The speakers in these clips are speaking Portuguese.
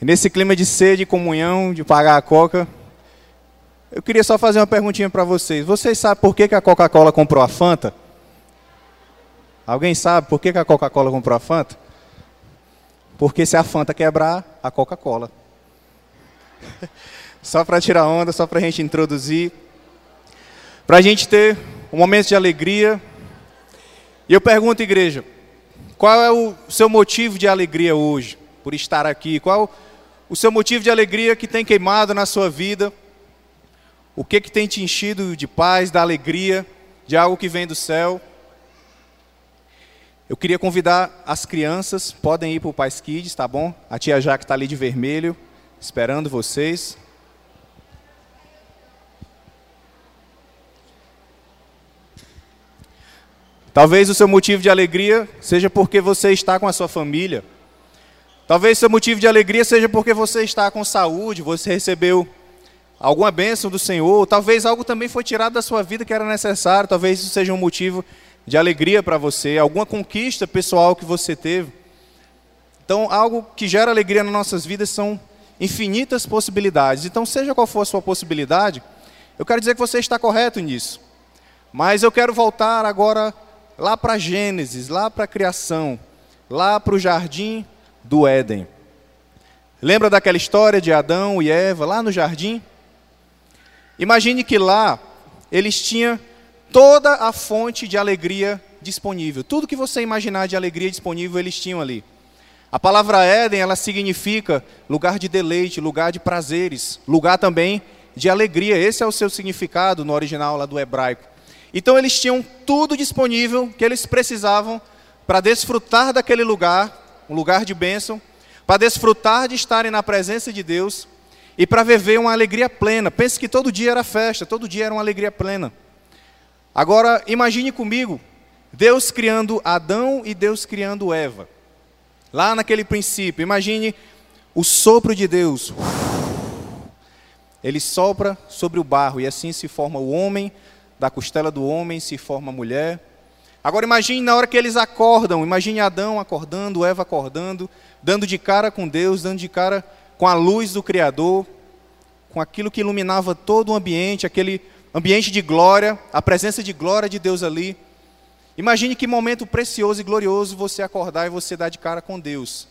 E nesse clima de sede, comunhão, de pagar a coca, eu queria só fazer uma perguntinha para vocês. Vocês sabem por que, que a Coca-Cola comprou a Fanta? Alguém sabe por que, que a Coca-Cola comprou a Fanta? Porque se a Fanta quebrar, a Coca-Cola. só para tirar onda, só para a gente introduzir. Para a gente ter um momento de alegria. E eu pergunto, igreja, qual é o seu motivo de alegria hoje, por estar aqui? Qual o seu motivo de alegria que tem queimado na sua vida? O que, que tem te enchido de paz, da alegria, de algo que vem do céu? Eu queria convidar as crianças, podem ir para o Pais Kids, tá bom? A tia Jaque está ali de vermelho, esperando vocês. Talvez o seu motivo de alegria seja porque você está com a sua família. Talvez seu motivo de alegria seja porque você está com saúde, você recebeu alguma bênção do Senhor. Talvez algo também foi tirado da sua vida que era necessário. Talvez isso seja um motivo de alegria para você, alguma conquista pessoal que você teve. Então, algo que gera alegria nas nossas vidas são infinitas possibilidades. Então, seja qual for a sua possibilidade, eu quero dizer que você está correto nisso. Mas eu quero voltar agora lá para Gênesis, lá para a criação, lá para o jardim do Éden. Lembra daquela história de Adão e Eva lá no jardim? Imagine que lá eles tinham toda a fonte de alegria disponível. Tudo que você imaginar de alegria disponível, eles tinham ali. A palavra Éden, ela significa lugar de deleite, lugar de prazeres, lugar também de alegria. Esse é o seu significado no original lá do hebraico. Então eles tinham tudo disponível que eles precisavam para desfrutar daquele lugar, um lugar de bênção, para desfrutar de estarem na presença de Deus e para viver uma alegria plena. Pense que todo dia era festa, todo dia era uma alegria plena. Agora, imagine comigo, Deus criando Adão e Deus criando Eva. Lá naquele princípio, imagine o sopro de Deus. Ele sopra sobre o barro e assim se forma o homem, da costela do homem se forma a mulher. Agora imagine na hora que eles acordam, imagine Adão acordando, Eva acordando, dando de cara com Deus, dando de cara com a luz do Criador, com aquilo que iluminava todo o ambiente, aquele ambiente de glória, a presença de glória de Deus ali. Imagine que momento precioso e glorioso você acordar e você dar de cara com Deus.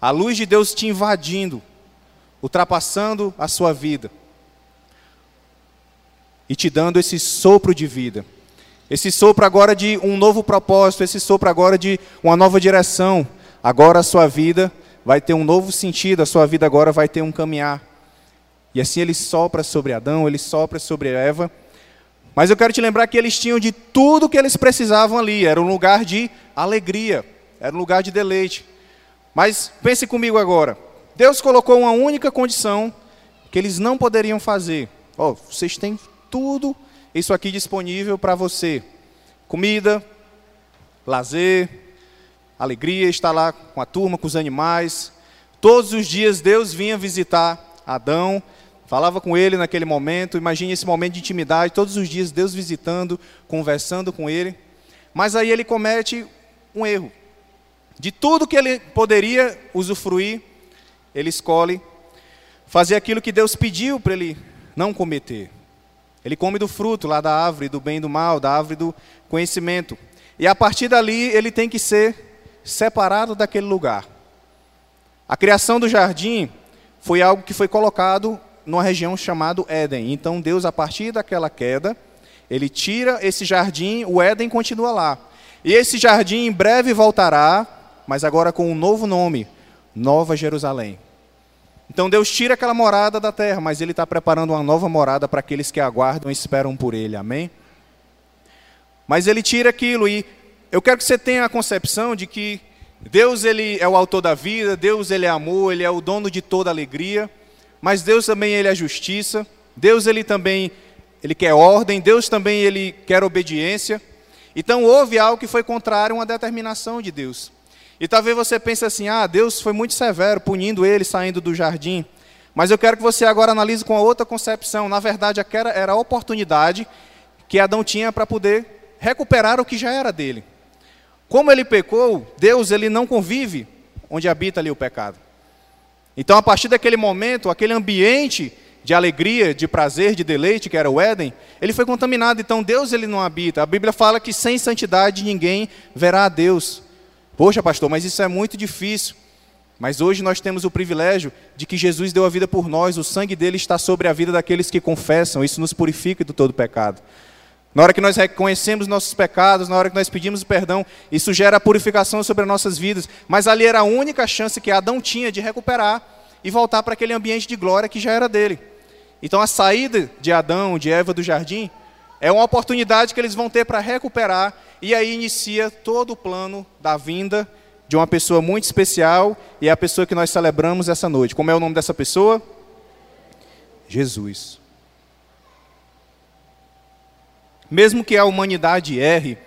A luz de Deus te invadindo, ultrapassando a sua vida e te dando esse sopro de vida. Esse sopro agora de um novo propósito, esse sopro agora de uma nova direção. Agora a sua vida vai ter um novo sentido, a sua vida agora vai ter um caminhar. E assim ele sopra sobre Adão, ele sopra sobre Eva. Mas eu quero te lembrar que eles tinham de tudo que eles precisavam ali. Era um lugar de alegria, era um lugar de deleite. Mas pense comigo agora. Deus colocou uma única condição que eles não poderiam fazer. Oh, vocês têm tudo isso aqui disponível para você: comida, lazer, alegria, estar lá com a turma, com os animais. Todos os dias Deus vinha visitar Adão Falava com ele naquele momento, imagine esse momento de intimidade, todos os dias Deus visitando, conversando com ele. Mas aí ele comete um erro. De tudo que ele poderia usufruir, ele escolhe fazer aquilo que Deus pediu para ele não cometer. Ele come do fruto lá da árvore do bem e do mal, da árvore do conhecimento. E a partir dali ele tem que ser separado daquele lugar. A criação do jardim foi algo que foi colocado numa região chamada Éden. Então Deus, a partir daquela queda, ele tira esse jardim, o Éden continua lá. E esse jardim em breve voltará, mas agora com um novo nome, Nova Jerusalém. Então Deus tira aquela morada da terra, mas Ele está preparando uma nova morada para aqueles que aguardam e esperam por Ele. Amém? Mas Ele tira aquilo e eu quero que você tenha a concepção de que Deus ele é o autor da vida, Deus ele é amor, Ele é o dono de toda alegria. Mas Deus também ele é justiça. Deus ele também ele quer ordem, Deus também ele quer obediência. Então houve algo que foi contrário a uma determinação de Deus. E talvez você pense assim: "Ah, Deus foi muito severo punindo ele saindo do jardim". Mas eu quero que você agora analise com outra concepção. Na verdade, aquela era a oportunidade que Adão tinha para poder recuperar o que já era dele. Como ele pecou, Deus ele não convive onde habita ali o pecado. Então, a partir daquele momento, aquele ambiente de alegria, de prazer, de deleite, que era o Éden, ele foi contaminado. Então, Deus ele não habita. A Bíblia fala que sem santidade ninguém verá a Deus. Poxa, pastor, mas isso é muito difícil. Mas hoje nós temos o privilégio de que Jesus deu a vida por nós, o sangue dele está sobre a vida daqueles que confessam, isso nos purifica do todo pecado. Na hora que nós reconhecemos nossos pecados, na hora que nós pedimos perdão, isso gera purificação sobre as nossas vidas. Mas ali era a única chance que Adão tinha de recuperar e voltar para aquele ambiente de glória que já era dele. Então a saída de Adão, de Eva do jardim, é uma oportunidade que eles vão ter para recuperar, e aí inicia todo o plano da vinda de uma pessoa muito especial, e é a pessoa que nós celebramos essa noite. Como é o nome dessa pessoa? Jesus. Mesmo que a humanidade erre,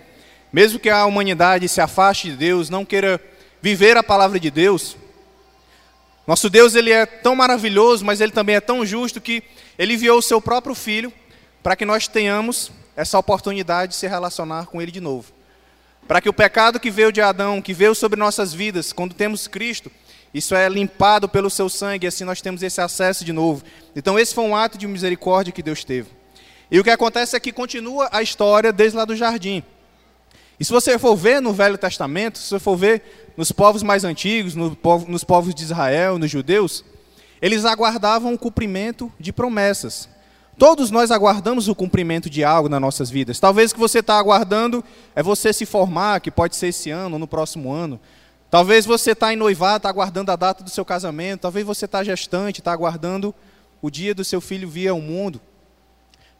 mesmo que a humanidade se afaste de Deus, não queira viver a palavra de Deus, nosso Deus ele é tão maravilhoso, mas ele também é tão justo que ele enviou o seu próprio filho para que nós tenhamos essa oportunidade de se relacionar com ele de novo. Para que o pecado que veio de Adão, que veio sobre nossas vidas, quando temos Cristo, isso é limpado pelo seu sangue, e assim nós temos esse acesso de novo. Então esse foi um ato de misericórdia que Deus teve. E o que acontece é que continua a história desde lá do jardim. E se você for ver no Velho Testamento, se você for ver nos povos mais antigos, no povo, nos povos de Israel, nos judeus, eles aguardavam o cumprimento de promessas. Todos nós aguardamos o cumprimento de algo nas nossas vidas. Talvez o que você está aguardando é você se formar, que pode ser esse ano ou no próximo ano. Talvez você está em noivado, está aguardando a data do seu casamento. Talvez você está gestante, está aguardando o dia do seu filho vir ao mundo.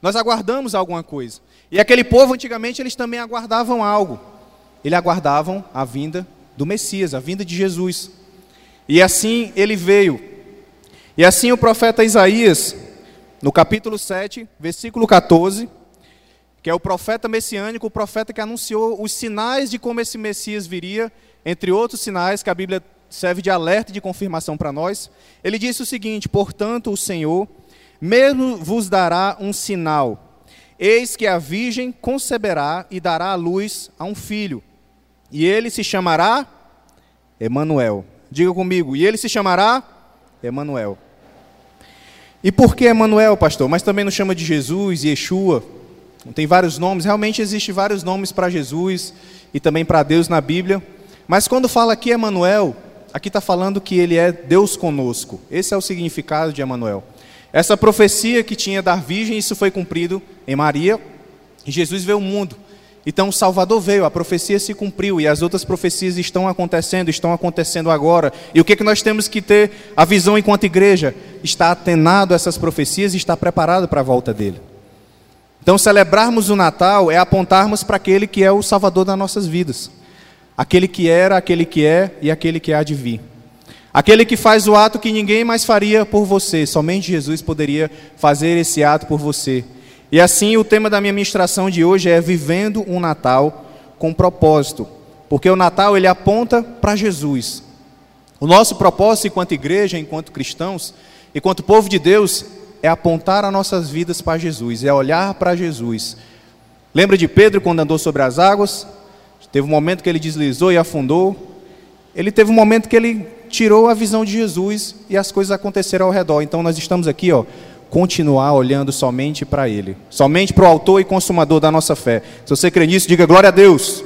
Nós aguardamos alguma coisa. E aquele povo, antigamente, eles também aguardavam algo. Eles aguardavam a vinda do Messias, a vinda de Jesus. E assim ele veio. E assim o profeta Isaías, no capítulo 7, versículo 14, que é o profeta messiânico, o profeta que anunciou os sinais de como esse Messias viria, entre outros sinais que a Bíblia serve de alerta e de confirmação para nós. Ele disse o seguinte: Portanto, o Senhor mesmo vos dará um sinal. Eis que a virgem conceberá e dará à luz a um filho, e ele se chamará Emanuel. Diga comigo, e ele se chamará Emanuel. E por que Emanuel, pastor? Mas também nos chama de Jesus, Yeshua. Tem vários nomes, realmente existem vários nomes para Jesus e também para Deus na Bíblia. Mas quando fala aqui Emanuel, aqui está falando que ele é Deus conosco. Esse é o significado de Emanuel. Essa profecia que tinha da virgem, isso foi cumprido em Maria, e Jesus veio ao mundo. Então o Salvador veio, a profecia se cumpriu e as outras profecias estão acontecendo, estão acontecendo agora. E o que, que nós temos que ter a visão enquanto igreja? Está atenado a essas profecias e está preparado para a volta dele. Então celebrarmos o Natal é apontarmos para aquele que é o Salvador das nossas vidas. Aquele que era, aquele que é e aquele que há de vir. Aquele que faz o ato que ninguém mais faria por você, somente Jesus poderia fazer esse ato por você. E assim, o tema da minha ministração de hoje é vivendo um Natal com propósito, porque o Natal ele aponta para Jesus. O nosso propósito enquanto igreja, enquanto cristãos, enquanto povo de Deus, é apontar as nossas vidas para Jesus, é olhar para Jesus. Lembra de Pedro quando andou sobre as águas? Teve um momento que ele deslizou e afundou. Ele teve um momento que ele tirou a visão de Jesus e as coisas aconteceram ao redor. Então nós estamos aqui, ó, continuar olhando somente para Ele, somente para o autor e consumador da nossa fé. Se você crê nisso, diga glória a Deus.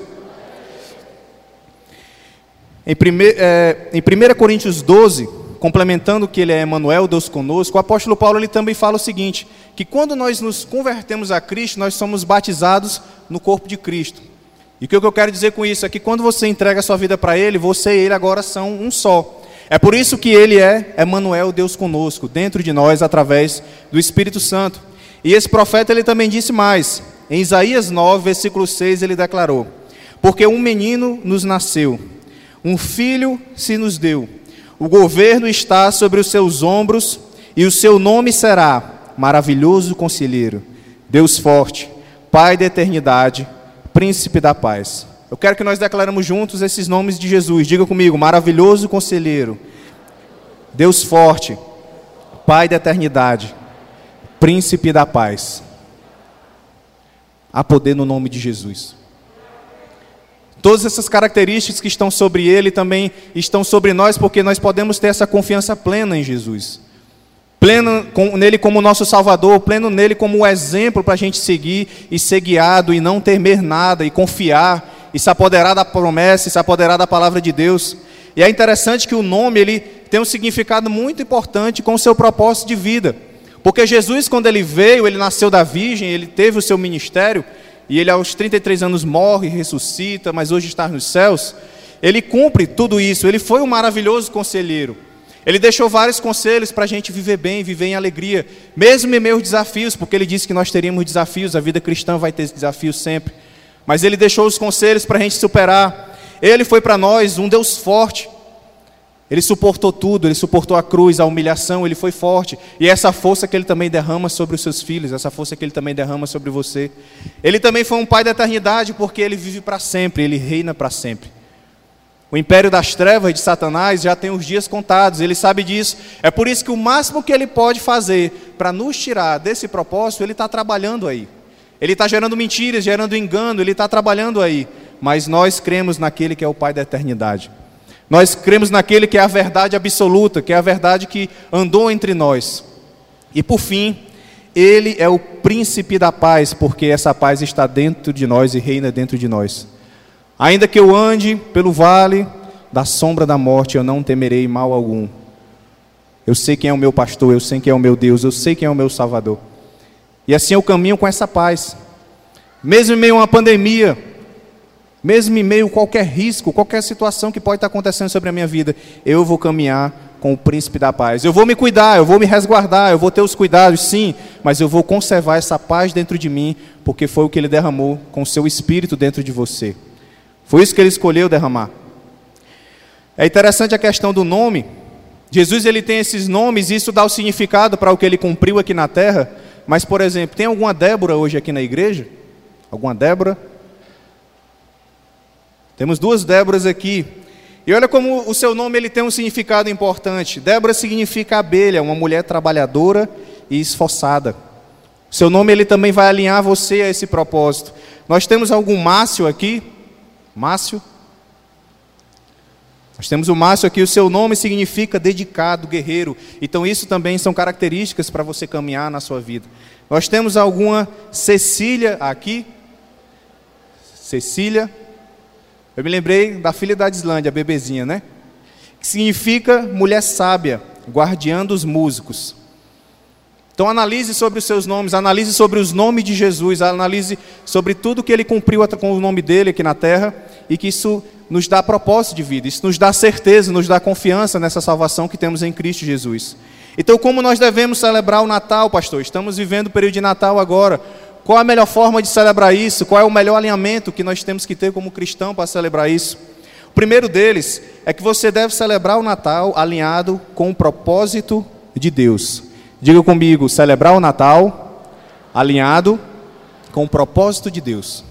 Em, prime, é, em 1 Coríntios 12, complementando que ele é Emmanuel, Deus conosco, o apóstolo Paulo ele também fala o seguinte: que quando nós nos convertemos a Cristo, nós somos batizados no corpo de Cristo. E o que eu quero dizer com isso é que quando você entrega a sua vida para Ele, você e Ele agora são um só. É por isso que Ele é Emmanuel, Deus conosco, dentro de nós, através do Espírito Santo. E esse profeta ele também disse mais. Em Isaías 9, versículo 6, ele declarou: Porque um menino nos nasceu, um filho se nos deu, o governo está sobre os seus ombros, e o seu nome será Maravilhoso Conselheiro, Deus Forte, Pai da Eternidade príncipe da paz. Eu quero que nós declaremos juntos esses nomes de Jesus. Diga comigo: maravilhoso conselheiro, Deus forte, Pai da eternidade, príncipe da paz. Há poder no nome de Jesus. Todas essas características que estão sobre ele também estão sobre nós, porque nós podemos ter essa confiança plena em Jesus. Pleno nele como nosso Salvador, pleno nele como exemplo para a gente seguir e ser guiado e não temer nada e confiar e se apoderar da promessa e se apoderar da palavra de Deus. E é interessante que o nome ele tem um significado muito importante com o seu propósito de vida. Porque Jesus, quando ele veio, ele nasceu da Virgem, ele teve o seu ministério, e ele aos 33 anos morre, ressuscita, mas hoje está nos céus, ele cumpre tudo isso. Ele foi um maravilhoso conselheiro. Ele deixou vários conselhos para a gente viver bem, viver em alegria, mesmo em meus desafios, porque ele disse que nós teríamos desafios, a vida cristã vai ter desafios sempre. Mas ele deixou os conselhos para a gente superar. Ele foi para nós um Deus forte. Ele suportou tudo, ele suportou a cruz, a humilhação, ele foi forte. E essa força que ele também derrama sobre os seus filhos, essa força que ele também derrama sobre você. Ele também foi um pai da eternidade, porque ele vive para sempre, ele reina para sempre. O império das trevas de Satanás já tem os dias contados, ele sabe disso. É por isso que o máximo que ele pode fazer para nos tirar desse propósito, ele está trabalhando aí. Ele está gerando mentiras, gerando engano, ele está trabalhando aí. Mas nós cremos naquele que é o Pai da eternidade. Nós cremos naquele que é a verdade absoluta, que é a verdade que andou entre nós. E por fim, ele é o príncipe da paz, porque essa paz está dentro de nós e reina dentro de nós. Ainda que eu ande pelo vale da sombra da morte, eu não temerei mal algum. Eu sei quem é o meu pastor, eu sei quem é o meu Deus, eu sei quem é o meu Salvador. E assim eu caminho com essa paz. Mesmo em meio a uma pandemia, mesmo em meio a qualquer risco, qualquer situação que pode estar acontecendo sobre a minha vida, eu vou caminhar com o príncipe da paz. Eu vou me cuidar, eu vou me resguardar, eu vou ter os cuidados, sim, mas eu vou conservar essa paz dentro de mim, porque foi o que ele derramou com o seu espírito dentro de você. Foi isso que ele escolheu derramar. É interessante a questão do nome. Jesus ele tem esses nomes e isso dá o significado para o que ele cumpriu aqui na terra. Mas, por exemplo, tem alguma Débora hoje aqui na igreja? Alguma Débora? Temos duas Déboras aqui. E olha como o seu nome ele tem um significado importante. Débora significa abelha, uma mulher trabalhadora e esforçada. O seu nome ele também vai alinhar você a esse propósito. Nós temos algum Márcio aqui? Márcio? Nós temos o Márcio aqui, o seu nome significa dedicado, guerreiro. Então, isso também são características para você caminhar na sua vida. Nós temos alguma Cecília aqui? Cecília. Eu me lembrei da filha da Islândia, a bebezinha, né? Que significa mulher sábia, guardiã dos músicos. Então analise sobre os seus nomes, analise sobre os nomes de Jesus, analise sobre tudo que ele cumpriu com o nome dele aqui na terra e que isso nos dá propósito de vida, isso nos dá certeza, nos dá confiança nessa salvação que temos em Cristo Jesus. Então, como nós devemos celebrar o Natal, pastor? Estamos vivendo o período de Natal agora. Qual a melhor forma de celebrar isso? Qual é o melhor alinhamento que nós temos que ter como cristão para celebrar isso? O primeiro deles é que você deve celebrar o Natal alinhado com o propósito de Deus. Diga comigo, celebrar o Natal alinhado com o propósito de Deus.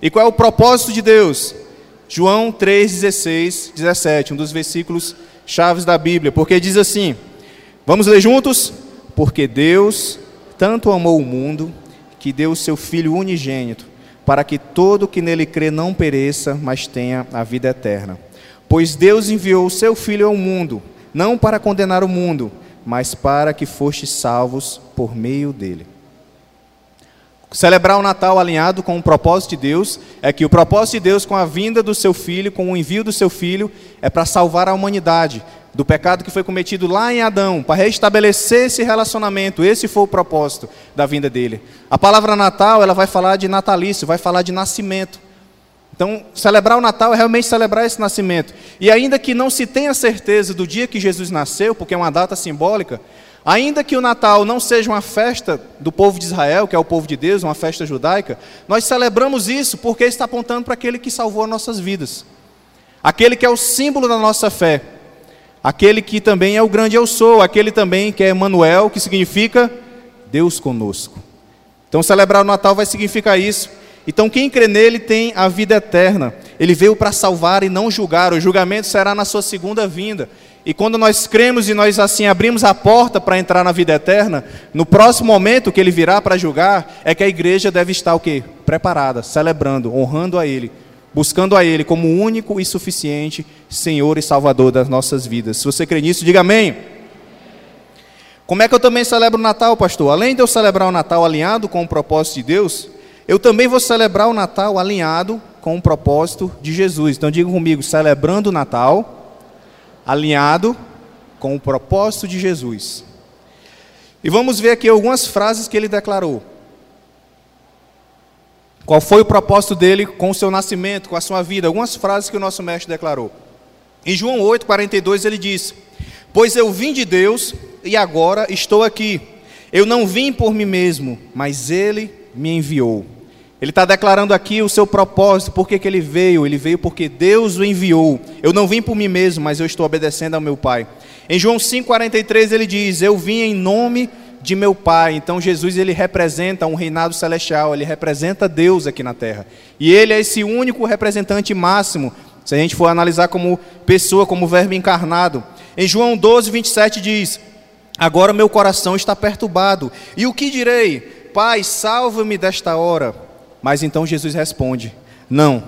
E qual é o propósito de Deus? João 3, 16, 17, um dos versículos chaves da Bíblia, porque diz assim: Vamos ler juntos? Porque Deus tanto amou o mundo que deu o seu Filho unigênito, para que todo que nele crê não pereça, mas tenha a vida eterna. Pois Deus enviou o seu Filho ao mundo, não para condenar o mundo, mas para que fostes salvos por meio dele. Celebrar o Natal alinhado com o propósito de Deus é que o propósito de Deus com a vinda do seu filho, com o envio do seu filho, é para salvar a humanidade, do pecado que foi cometido lá em Adão, para restabelecer esse relacionamento. Esse foi o propósito da vinda dele. A palavra Natal, ela vai falar de natalício, vai falar de nascimento. Então, celebrar o Natal é realmente celebrar esse nascimento. E ainda que não se tenha certeza do dia que Jesus nasceu, porque é uma data simbólica, ainda que o Natal não seja uma festa do povo de Israel, que é o povo de Deus, uma festa judaica, nós celebramos isso porque está apontando para aquele que salvou as nossas vidas. Aquele que é o símbolo da nossa fé aquele que também é o grande eu sou, aquele também que é Emmanuel, que significa Deus conosco. Então celebrar o Natal vai significar isso. Então quem crê nele tem a vida eterna. Ele veio para salvar e não julgar. O julgamento será na sua segunda vinda. E quando nós cremos e nós assim abrimos a porta para entrar na vida eterna, no próximo momento que ele virá para julgar, é que a igreja deve estar o quê? Preparada, celebrando, honrando a ele buscando a Ele como único e suficiente Senhor e Salvador das nossas vidas. Se você crê nisso, diga amém. Como é que eu também celebro o Natal, pastor? Além de eu celebrar o Natal alinhado com o propósito de Deus, eu também vou celebrar o Natal alinhado com o propósito de Jesus. Então diga comigo, celebrando o Natal alinhado com o propósito de Jesus. E vamos ver aqui algumas frases que ele declarou. Qual foi o propósito dele com o seu nascimento, com a sua vida? Algumas frases que o nosso mestre declarou. Em João 8, 42, ele disse: Pois eu vim de Deus e agora estou aqui. Eu não vim por mim mesmo, mas ele me enviou. Ele está declarando aqui o seu propósito, por que, que ele veio? Ele veio porque Deus o enviou. Eu não vim por mim mesmo, mas eu estou obedecendo ao meu Pai. Em João 5,43 ele diz: Eu vim em nome de meu Pai. Então Jesus ele representa um reinado celestial, ele representa Deus aqui na terra. E ele é esse único representante máximo, se a gente for analisar como pessoa, como verbo encarnado. Em João 12, 27 diz: Agora meu coração está perturbado. E o que direi? Pai, salva-me desta hora. Mas então Jesus responde: Não,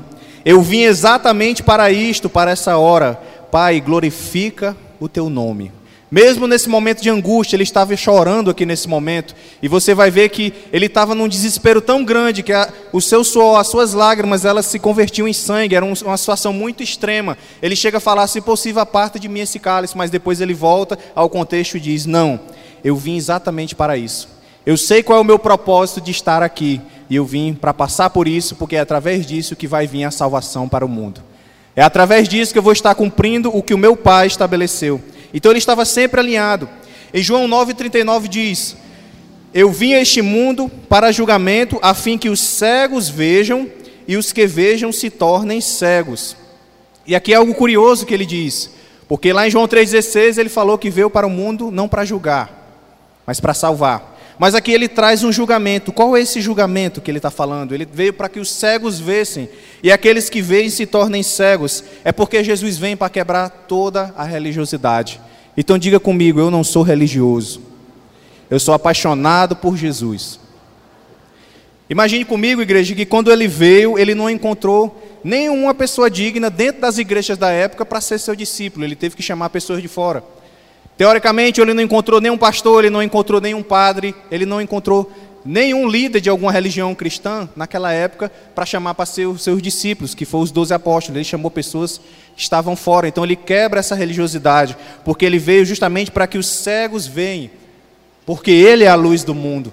eu vim exatamente para isto, para essa hora. Pai, glorifica o teu nome. Mesmo nesse momento de angústia, ele estava chorando aqui nesse momento, e você vai ver que ele estava num desespero tão grande que a, o seu suor, as suas lágrimas, elas se convertiam em sangue, era um, uma situação muito extrema. Ele chega a falar: se possível, a parte de mim esse cálice, mas depois ele volta ao contexto e diz: Não, eu vim exatamente para isso. Eu sei qual é o meu propósito de estar aqui, e eu vim para passar por isso, porque é através disso que vai vir a salvação para o mundo. É através disso que eu vou estar cumprindo o que o meu Pai estabeleceu. Então ele estava sempre alinhado. Em João 9,39 diz: Eu vim a este mundo para julgamento, a fim que os cegos vejam e os que vejam se tornem cegos. E aqui é algo curioso que ele diz, porque lá em João 3,16 ele falou que veio para o mundo não para julgar, mas para salvar. Mas aqui ele traz um julgamento. Qual é esse julgamento que ele está falando? Ele veio para que os cegos vessem, e aqueles que veem se tornem cegos. É porque Jesus vem para quebrar toda a religiosidade. Então diga comigo: eu não sou religioso, eu sou apaixonado por Jesus. Imagine comigo, igreja, que quando ele veio, ele não encontrou nenhuma pessoa digna dentro das igrejas da época para ser seu discípulo, ele teve que chamar pessoas de fora. Teoricamente, ele não encontrou nenhum pastor, ele não encontrou nenhum padre, ele não encontrou nenhum líder de alguma religião cristã naquela época para chamar para ser os seus discípulos, que foram os doze apóstolos. Ele chamou pessoas que estavam fora. Então ele quebra essa religiosidade, porque ele veio justamente para que os cegos venham, porque ele é a luz do mundo.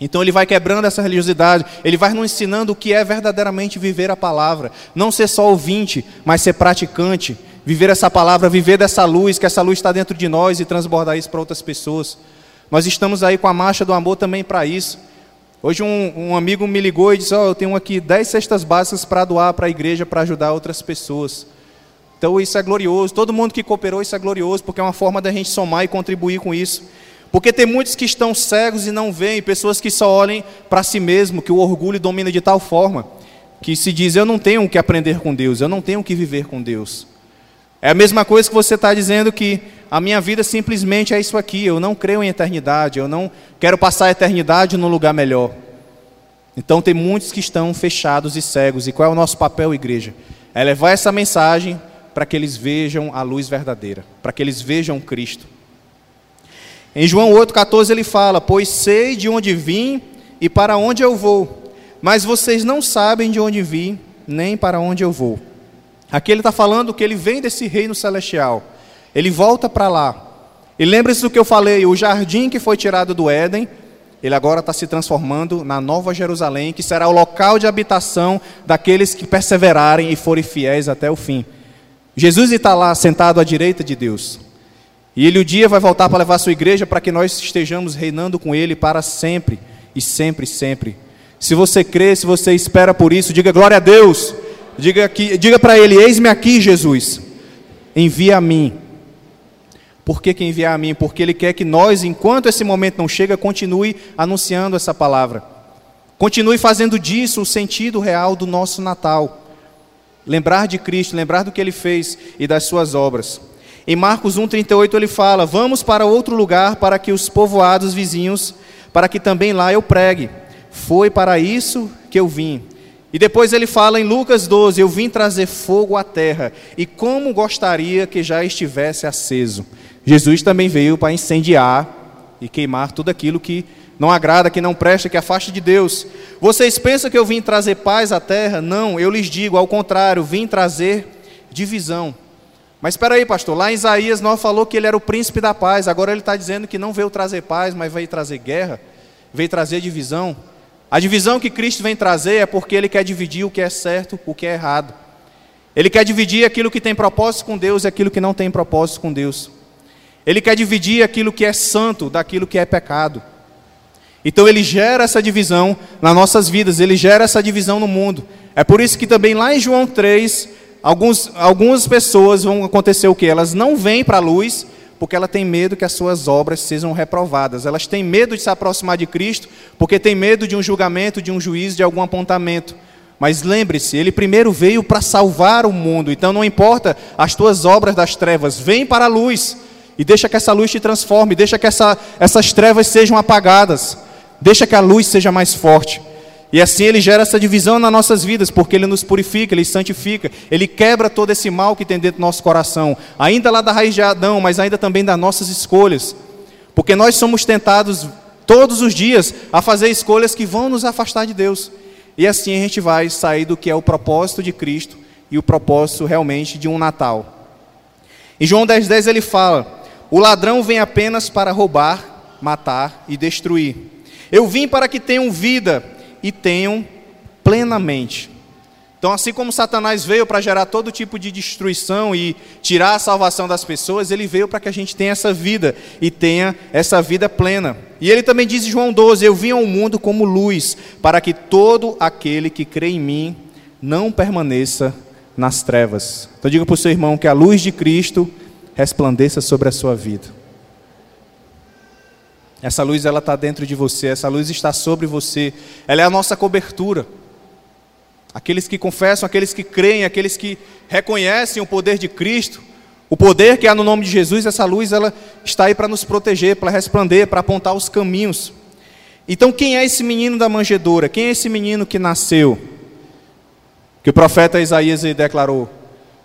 Então ele vai quebrando essa religiosidade, ele vai nos ensinando o que é verdadeiramente viver a palavra, não ser só ouvinte, mas ser praticante viver essa palavra, viver dessa luz, que essa luz está dentro de nós e transbordar isso para outras pessoas. Nós estamos aí com a marcha do amor também para isso. Hoje um, um, amigo me ligou e disse: oh, eu tenho aqui 10 cestas básicas para doar para a igreja para ajudar outras pessoas. Então isso é glorioso. Todo mundo que cooperou, isso é glorioso, porque é uma forma da gente somar e contribuir com isso. Porque tem muitos que estão cegos e não veem, pessoas que só olhem para si mesmo, que o orgulho domina de tal forma, que se diz: eu não tenho o que aprender com Deus, eu não tenho o que viver com Deus. É a mesma coisa que você está dizendo que a minha vida simplesmente é isso aqui. Eu não creio em eternidade. Eu não quero passar a eternidade num lugar melhor. Então tem muitos que estão fechados e cegos. E qual é o nosso papel, igreja? É levar essa mensagem para que eles vejam a luz verdadeira, para que eles vejam Cristo. Em João 8,14 ele fala: Pois sei de onde vim e para onde eu vou, mas vocês não sabem de onde vim, nem para onde eu vou. Aqui ele está falando que ele vem desse reino celestial. Ele volta para lá. E lembre-se do que eu falei: o jardim que foi tirado do Éden, ele agora está se transformando na Nova Jerusalém, que será o local de habitação daqueles que perseverarem e forem fiéis até o fim. Jesus está lá sentado à direita de Deus. E ele o um dia vai voltar para levar sua igreja para que nós estejamos reinando com ele para sempre e sempre, sempre. Se você crê, se você espera por isso, diga glória a Deus. Diga, aqui, diga para ele: Eis-me aqui, Jesus. Envia a mim. Por que, que enviar a mim? Porque ele quer que nós, enquanto esse momento não chega, continue anunciando essa palavra. Continue fazendo disso o sentido real do nosso Natal. Lembrar de Cristo, lembrar do que ele fez e das suas obras. Em Marcos 1,38 ele fala: Vamos para outro lugar para que os povoados vizinhos, para que também lá eu pregue. Foi para isso que eu vim. E depois ele fala em Lucas 12: Eu vim trazer fogo à terra, e como gostaria que já estivesse aceso. Jesus também veio para incendiar e queimar tudo aquilo que não agrada, que não presta, que afaste de Deus. Vocês pensam que eu vim trazer paz à terra? Não, eu lhes digo, ao contrário, vim trazer divisão. Mas espera aí, pastor, lá em Isaías nós falou que ele era o príncipe da paz, agora ele está dizendo que não veio trazer paz, mas veio trazer guerra, veio trazer divisão. A divisão que Cristo vem trazer é porque ele quer dividir o que é certo, o que é errado. Ele quer dividir aquilo que tem propósito com Deus e aquilo que não tem propósito com Deus. Ele quer dividir aquilo que é santo daquilo que é pecado. Então ele gera essa divisão nas nossas vidas, ele gera essa divisão no mundo. É por isso que também lá em João 3, alguns, algumas pessoas vão acontecer o que? Elas não vêm para a luz porque ela tem medo que as suas obras sejam reprovadas. Elas têm medo de se aproximar de Cristo porque tem medo de um julgamento, de um juízo, de algum apontamento. Mas lembre-se, ele primeiro veio para salvar o mundo. Então não importa as tuas obras das trevas, vem para a luz e deixa que essa luz te transforme, deixa que essa, essas trevas sejam apagadas. Deixa que a luz seja mais forte. E assim ele gera essa divisão nas nossas vidas, porque ele nos purifica, ele santifica, ele quebra todo esse mal que tem dentro do nosso coração, ainda lá da raiz de Adão, mas ainda também das nossas escolhas. Porque nós somos tentados todos os dias a fazer escolhas que vão nos afastar de Deus. E assim a gente vai sair do que é o propósito de Cristo e o propósito realmente de um Natal. Em João 10,10 10 ele fala: O ladrão vem apenas para roubar, matar e destruir. Eu vim para que tenham vida e tenham plenamente. Então, assim como Satanás veio para gerar todo tipo de destruição e tirar a salvação das pessoas, ele veio para que a gente tenha essa vida e tenha essa vida plena. E ele também diz em João 12: Eu vim ao mundo como luz, para que todo aquele que crê em mim não permaneça nas trevas. Então, diga para o seu irmão que a luz de Cristo resplandeça sobre a sua vida. Essa luz ela está dentro de você, essa luz está sobre você. Ela é a nossa cobertura. Aqueles que confessam, aqueles que creem, aqueles que reconhecem o poder de Cristo, o poder que há no nome de Jesus, essa luz ela está aí para nos proteger, para resplandecer, para apontar os caminhos. Então, quem é esse menino da manjedoura? Quem é esse menino que nasceu? Que o profeta Isaías declarou.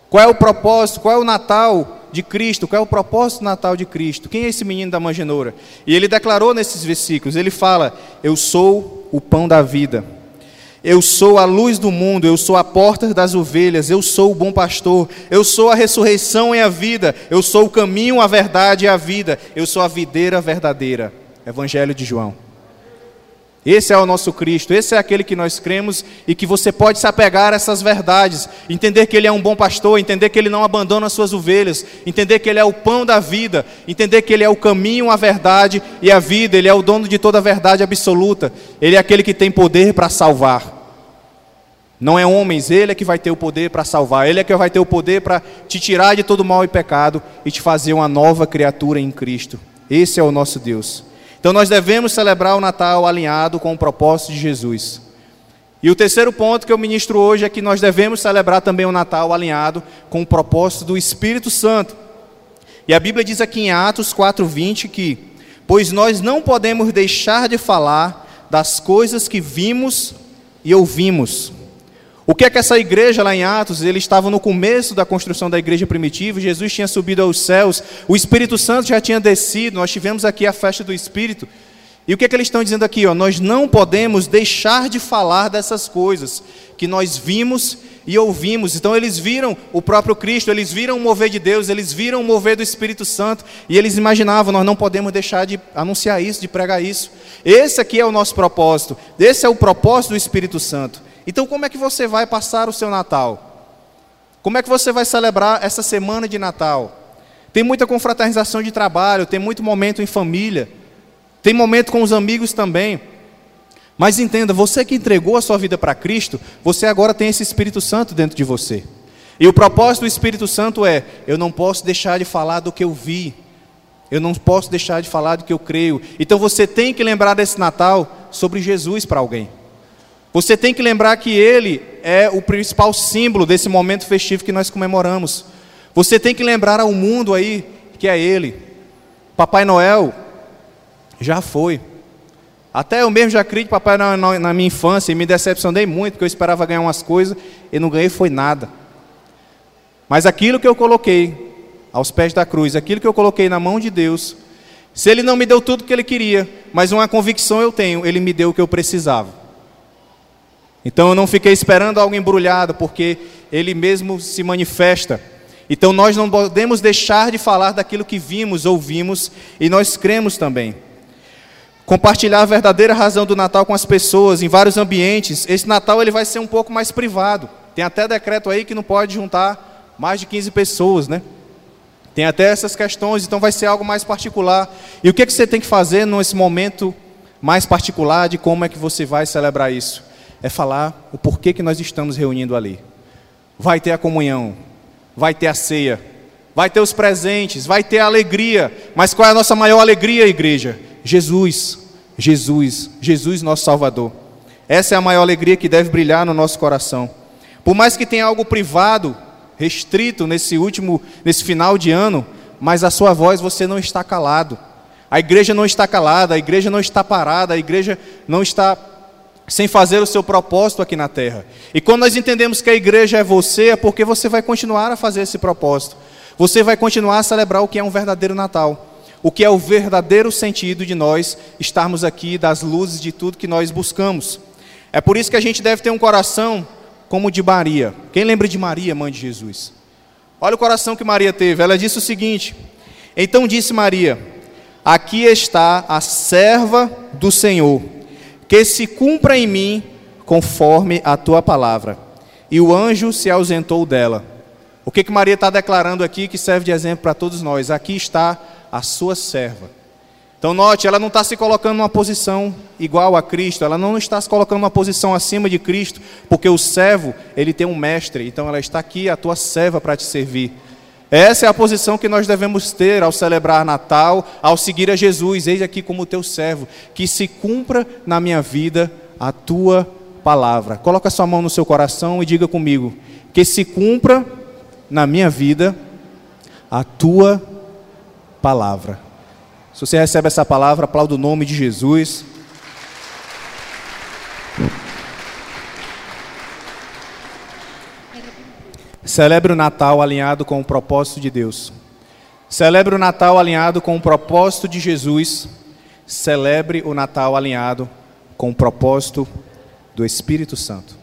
Qual é o propósito? Qual é o Natal? De Cristo, qual é o propósito natal de Cristo? Quem é esse menino da manjedoura? E ele declarou nesses versículos, ele fala: "Eu sou o pão da vida. Eu sou a luz do mundo, eu sou a porta das ovelhas, eu sou o bom pastor, eu sou a ressurreição e a vida, eu sou o caminho, a verdade e a vida, eu sou a videira verdadeira." Evangelho de João. Esse é o nosso Cristo, esse é aquele que nós cremos e que você pode se apegar a essas verdades, entender que Ele é um bom pastor, entender que Ele não abandona as suas ovelhas, entender que Ele é o pão da vida, entender que Ele é o caminho, a verdade e a vida, Ele é o dono de toda a verdade absoluta, Ele é aquele que tem poder para salvar. Não é homens, Ele é que vai ter o poder para salvar, Ele é que vai ter o poder para te tirar de todo mal e pecado e te fazer uma nova criatura em Cristo. Esse é o nosso Deus. Então nós devemos celebrar o Natal alinhado com o propósito de Jesus. E o terceiro ponto que eu ministro hoje é que nós devemos celebrar também o Natal alinhado com o propósito do Espírito Santo. E a Bíblia diz aqui em Atos 4:20 que pois nós não podemos deixar de falar das coisas que vimos e ouvimos. O que é que essa igreja lá em Atos, eles estavam no começo da construção da igreja primitiva, Jesus tinha subido aos céus, o Espírito Santo já tinha descido, nós tivemos aqui a festa do Espírito. E o que é que eles estão dizendo aqui? Ó? Nós não podemos deixar de falar dessas coisas que nós vimos e ouvimos. Então eles viram o próprio Cristo, eles viram o mover de Deus, eles viram o mover do Espírito Santo e eles imaginavam, nós não podemos deixar de anunciar isso, de pregar isso. Esse aqui é o nosso propósito. Esse é o propósito do Espírito Santo. Então, como é que você vai passar o seu Natal? Como é que você vai celebrar essa semana de Natal? Tem muita confraternização de trabalho, tem muito momento em família, tem momento com os amigos também. Mas entenda, você que entregou a sua vida para Cristo, você agora tem esse Espírito Santo dentro de você. E o propósito do Espírito Santo é: eu não posso deixar de falar do que eu vi, eu não posso deixar de falar do que eu creio. Então você tem que lembrar desse Natal sobre Jesus para alguém. Você tem que lembrar que ele é o principal símbolo desse momento festivo que nós comemoramos. Você tem que lembrar ao mundo aí que é ele. Papai Noel já foi. Até eu mesmo já criei de Papai na, na, minha infância e me decepcionei muito, porque eu esperava ganhar umas coisas e não ganhei foi nada. Mas aquilo que eu coloquei aos pés da cruz, aquilo que eu coloquei na mão de Deus, se Ele não me deu tudo que Ele queria, mas uma convicção eu tenho, Ele me deu o que eu precisava. Então eu não fiquei esperando algo embrulhado, porque Ele mesmo se manifesta. Então nós não podemos deixar de falar daquilo que vimos, ouvimos e nós cremos também. Compartilhar a verdadeira razão do Natal com as pessoas em vários ambientes. Esse Natal ele vai ser um pouco mais privado. Tem até decreto aí que não pode juntar mais de 15 pessoas, né? Tem até essas questões, então vai ser algo mais particular. E o que, é que você tem que fazer nesse momento mais particular de como é que você vai celebrar isso? É falar o porquê que nós estamos reunindo ali. Vai ter a comunhão, vai ter a ceia, vai ter os presentes, vai ter a alegria. Mas qual é a nossa maior alegria, igreja? Jesus, Jesus, Jesus, nosso Salvador. Essa é a maior alegria que deve brilhar no nosso coração. Por mais que tenha algo privado, restrito nesse último, nesse final de ano, mas a sua voz você não está calado. A igreja não está calada, a igreja não está parada, a igreja não está sem fazer o seu propósito aqui na terra. E quando nós entendemos que a igreja é você, é porque você vai continuar a fazer esse propósito. Você vai continuar a celebrar o que é um verdadeiro Natal. O que é o verdadeiro sentido de nós estarmos aqui, das luzes de tudo que nós buscamos. É por isso que a gente deve ter um coração como o de Maria. Quem lembra de Maria, mãe de Jesus? Olha o coração que Maria teve. Ela disse o seguinte: Então disse Maria: Aqui está a serva do Senhor que se cumpra em mim conforme a tua palavra. E o anjo se ausentou dela. O que, que Maria está declarando aqui que serve de exemplo para todos nós? Aqui está a sua serva. Então, note, ela não está se colocando numa posição igual a Cristo, ela não está se colocando numa posição acima de Cristo, porque o servo, ele tem um mestre, então ela está aqui, a tua serva, para te servir. Essa é a posição que nós devemos ter ao celebrar Natal, ao seguir a Jesus. Eis aqui como teu servo, que se cumpra na minha vida a tua palavra. Coloca sua mão no seu coração e diga comigo: que se cumpra na minha vida a tua palavra. Se você recebe essa palavra, aplauda o nome de Jesus. Celebre o Natal alinhado com o propósito de Deus. Celebre o Natal alinhado com o propósito de Jesus. Celebre o Natal alinhado com o propósito do Espírito Santo.